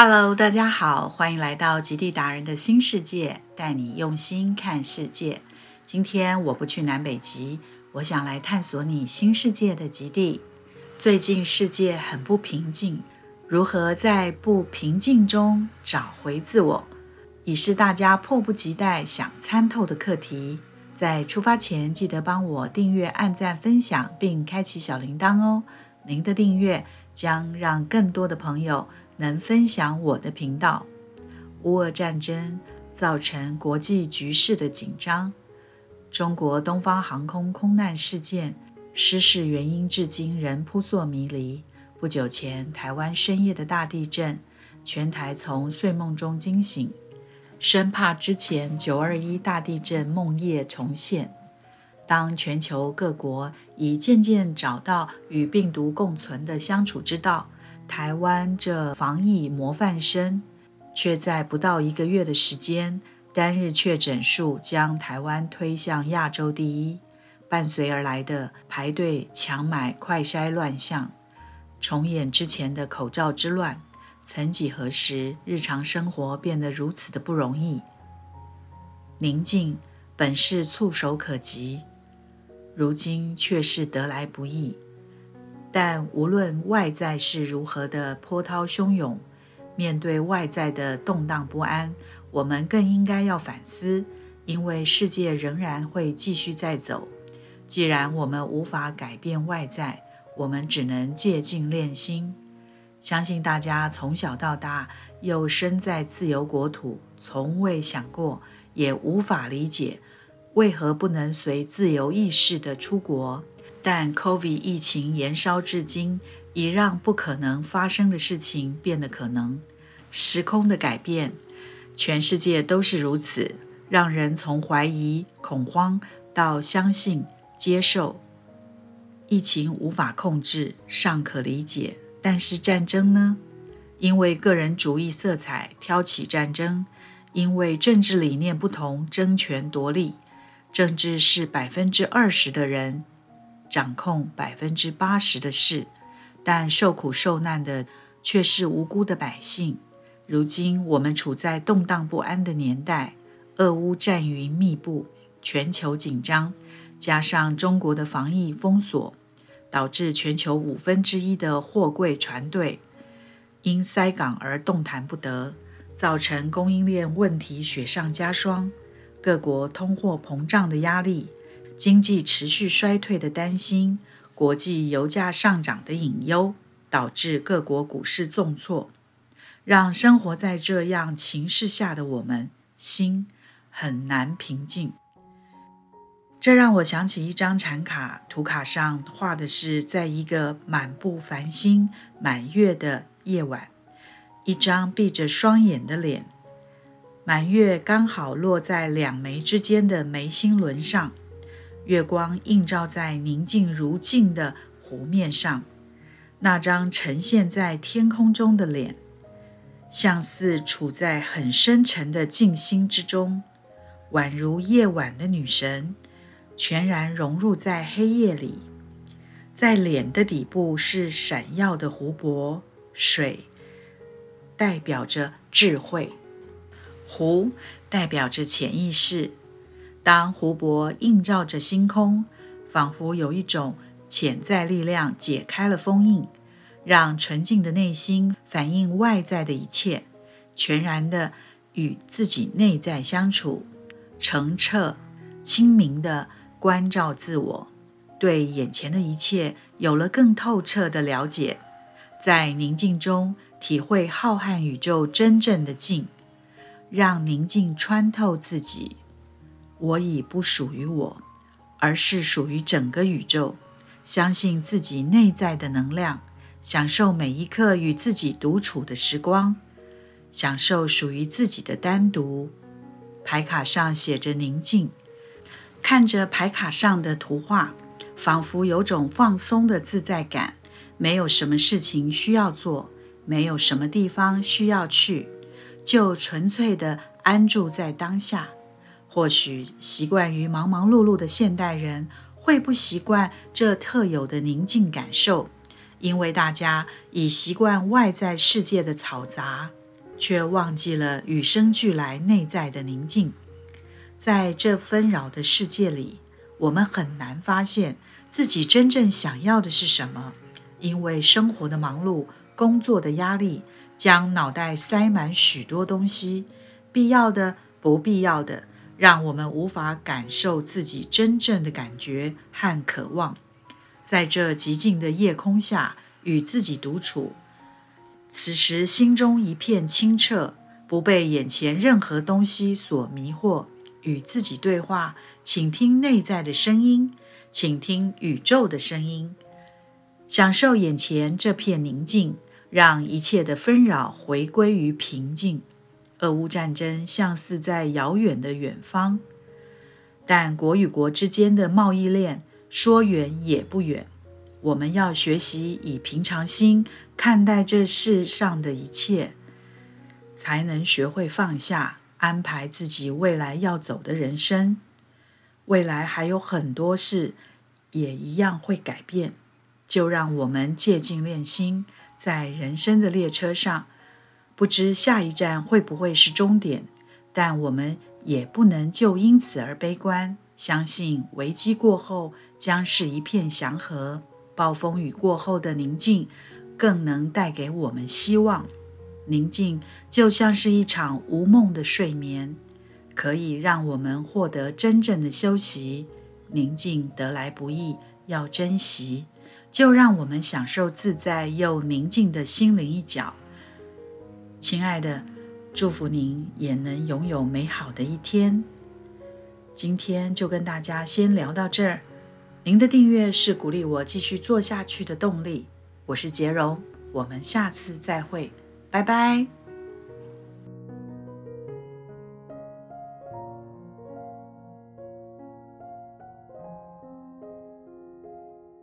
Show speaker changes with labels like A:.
A: Hello，大家好，欢迎来到极地达人的新世界，带你用心看世界。今天我不去南北极，我想来探索你新世界的极地。最近世界很不平静，如何在不平静中找回自我，已是大家迫不及待想参透的课题。在出发前，记得帮我订阅、按赞、分享，并开启小铃铛哦。您的订阅将让更多的朋友能分享我的频道。乌俄战争造成国际局势的紧张，中国东方航空空难事件失事原因至今仍扑朔迷离。不久前，台湾深夜的大地震，全台从睡梦中惊醒。生怕之前九二一大地震梦夜重现。当全球各国已渐渐找到与病毒共存的相处之道，台湾这防疫模范生，却在不到一个月的时间，单日确诊数将台湾推向亚洲第一。伴随而来的排队抢买快筛乱象，重演之前的口罩之乱。曾几何时，日常生活变得如此的不容易。宁静本是触手可及，如今却是得来不易。但无论外在是如何的波涛汹涌，面对外在的动荡不安，我们更应该要反思，因为世界仍然会继续在走。既然我们无法改变外在，我们只能借镜练心。相信大家从小到大，又身在自由国土，从未想过，也无法理解，为何不能随自由意识的出国。但 COVID 疫情延烧至今，已让不可能发生的事情变得可能。时空的改变，全世界都是如此，让人从怀疑、恐慌到相信、接受。疫情无法控制，尚可理解。但是战争呢？因为个人主义色彩挑起战争，因为政治理念不同争权夺利。政治是百分之二十的人掌控百分之八十的事，但受苦受难的却是无辜的百姓。如今我们处在动荡不安的年代，俄乌战云密布，全球紧张，加上中国的防疫封锁。导致全球五分之一的货柜船队因塞港而动弹不得，造成供应链问题雪上加霜。各国通货膨胀的压力、经济持续衰退的担心、国际油价上涨的隐忧，导致各国股市重挫，让生活在这样情势下的我们心很难平静。这让我想起一张禅卡，图卡上画的是在一个满布繁星、满月的夜晚，一张闭着双眼的脸，满月刚好落在两眉之间的眉心轮上，月光映照在宁静如镜的湖面上，那张呈现在天空中的脸，像似处在很深沉的静心之中，宛如夜晚的女神。全然融入在黑夜里，在脸的底部是闪耀的湖泊水，代表着智慧；湖代表着潜意识。当湖泊映照着星空，仿佛有一种潜在力量解开了封印，让纯净的内心反映外在的一切，全然的与自己内在相处，澄澈清明的。关照自我，对眼前的一切有了更透彻的了解，在宁静中体会浩瀚宇宙真正的静，让宁静穿透自己。我已不属于我，而是属于整个宇宙。相信自己内在的能量，享受每一刻与自己独处的时光，享受属于自己的单独。牌卡上写着宁静。看着牌卡上的图画，仿佛有种放松的自在感。没有什么事情需要做，没有什么地方需要去，就纯粹的安住在当下。或许习惯于忙忙碌碌的现代人会不习惯这特有的宁静感受，因为大家已习惯外在世界的嘈杂、却忘记了与生俱来内在的宁静。在这纷扰的世界里，我们很难发现自己真正想要的是什么，因为生活的忙碌、工作的压力，将脑袋塞满许多东西，必要的、不必要的，让我们无法感受自己真正的感觉和渴望。在这寂静的夜空下，与自己独处，此时心中一片清澈，不被眼前任何东西所迷惑。与自己对话，倾听内在的声音，倾听宇宙的声音，享受眼前这片宁静，让一切的纷扰回归于平静。俄乌战争像似在遥远的远方，但国与国之间的贸易链说远也不远。我们要学习以平常心看待这世上的一切，才能学会放下。安排自己未来要走的人生，未来还有很多事也一样会改变。就让我们借镜练心，在人生的列车上，不知下一站会不会是终点，但我们也不能就因此而悲观。相信危机过后将是一片祥和，暴风雨过后的宁静，更能带给我们希望。宁静就像是一场无梦的睡眠，可以让我们获得真正的休息。宁静得来不易，要珍惜。就让我们享受自在又宁静的心灵一角。亲爱的，祝福您也能拥有美好的一天。今天就跟大家先聊到这儿。您的订阅是鼓励我继续做下去的动力。我是杰荣，我们下次再会。拜拜。